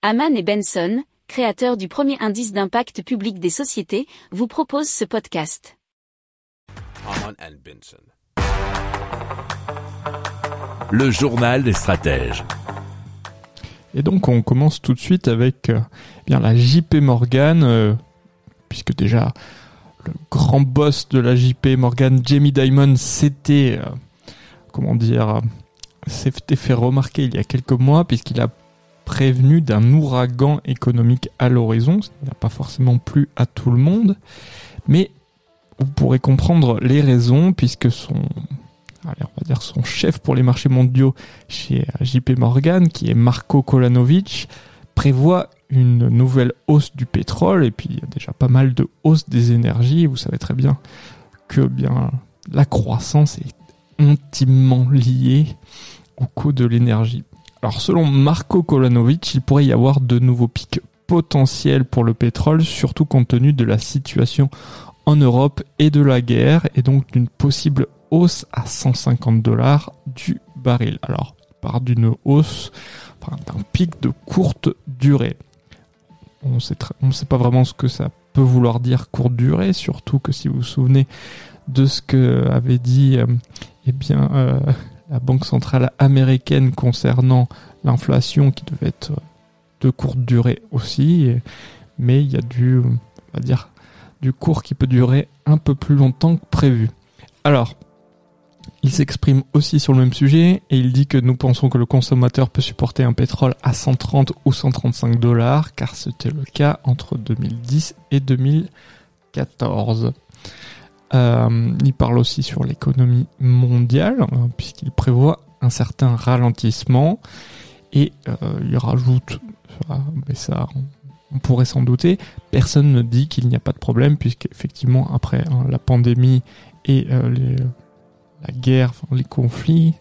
Haman et Benson, créateurs du premier indice d'impact public des sociétés, vous proposent ce podcast. Haman and Benson. Le journal des stratèges. Et donc on commence tout de suite avec euh, bien la JP Morgan, euh, puisque déjà le grand boss de la JP Morgan, Jamie Dimon, s'était, euh, comment dire, s'était fait remarquer il y a quelques mois, puisqu'il a prévenu d'un ouragan économique à l'horizon. Ça n'a pas forcément plu à tout le monde, mais vous pourrez comprendre les raisons, puisque son, allez, on va dire son chef pour les marchés mondiaux chez JP Morgan, qui est Marco Kolanovic, prévoit une nouvelle hausse du pétrole et puis il y a déjà pas mal de hausse des énergies. Vous savez très bien que bien la croissance est intimement liée au coût de l'énergie. Alors selon Marco Kolanovic, il pourrait y avoir de nouveaux pics potentiels pour le pétrole, surtout compte tenu de la situation en Europe et de la guerre, et donc d'une possible hausse à 150 dollars du baril. Alors, par d'une hausse, enfin, d'un pic de courte durée. On ne sait, sait pas vraiment ce que ça peut vouloir dire courte durée, surtout que si vous vous souvenez de ce que avait dit euh, eh bien, euh, la Banque centrale américaine concernant l'inflation qui devait être de courte durée aussi, mais il y a du, on va dire, du cours qui peut durer un peu plus longtemps que prévu. Alors, il s'exprime aussi sur le même sujet et il dit que nous pensons que le consommateur peut supporter un pétrole à 130 ou 135 dollars car c'était le cas entre 2010 et 2014. Euh, il parle aussi sur l'économie mondiale puisqu'il prévoit un certain ralentissement et euh, il rajoute, mais ça on pourrait s'en douter, personne ne dit qu'il n'y a pas de problème puisqu'effectivement après hein, la pandémie et euh, les la guerre, enfin, les conflits,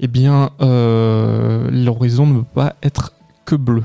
eh bien, euh, l'horizon ne peut pas être que bleu.